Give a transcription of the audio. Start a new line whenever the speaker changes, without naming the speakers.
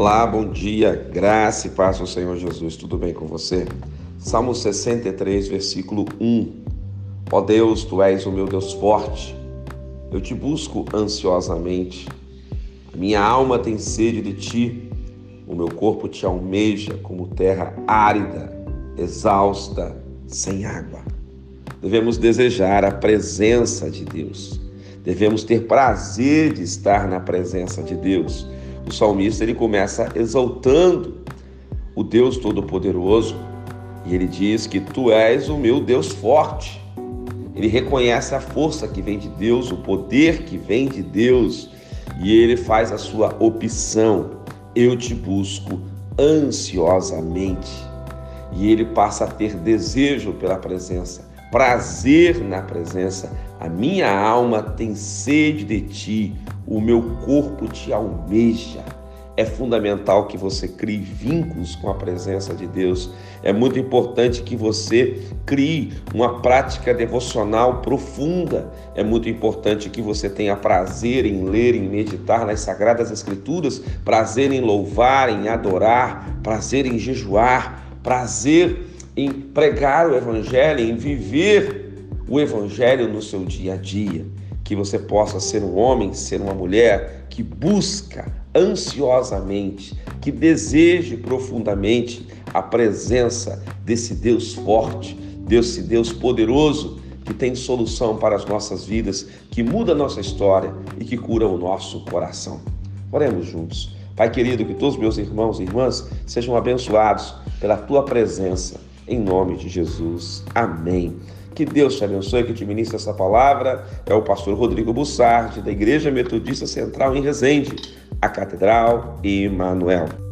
Olá, bom dia, graça e paz ao Senhor Jesus, tudo bem com você? Salmo 63, versículo 1. Ó Deus, tu és o meu Deus forte, eu te busco ansiosamente. A minha alma tem sede de ti, o meu corpo te almeja como terra árida, exausta, sem água. Devemos desejar a presença de Deus. Devemos ter prazer de estar na presença de Deus o salmista ele começa exaltando o Deus Todo-Poderoso e ele diz que tu és o meu Deus forte. Ele reconhece a força que vem de Deus, o poder que vem de Deus e ele faz a sua opção. Eu te busco ansiosamente. E ele passa a ter desejo pela presença, prazer na presença. A minha alma tem sede de ti, o meu corpo te almeja. É fundamental que você crie vínculos com a presença de Deus. É muito importante que você crie uma prática devocional profunda. É muito importante que você tenha prazer em ler, em meditar nas Sagradas Escrituras, prazer em louvar, em adorar, prazer em jejuar, prazer em pregar o Evangelho, em viver o Evangelho no seu dia a dia que você possa ser um homem, ser uma mulher que busca ansiosamente, que deseje profundamente a presença desse Deus forte, desse Deus poderoso que tem solução para as nossas vidas, que muda a nossa história e que cura o nosso coração. Oremos juntos. Pai querido, que todos meus irmãos e irmãs sejam abençoados pela tua presença, em nome de Jesus. Amém. Que Deus te abençoe, que te ministre essa palavra. É o pastor Rodrigo Bussardi, da Igreja Metodista Central em Resende, a Catedral Emanuel.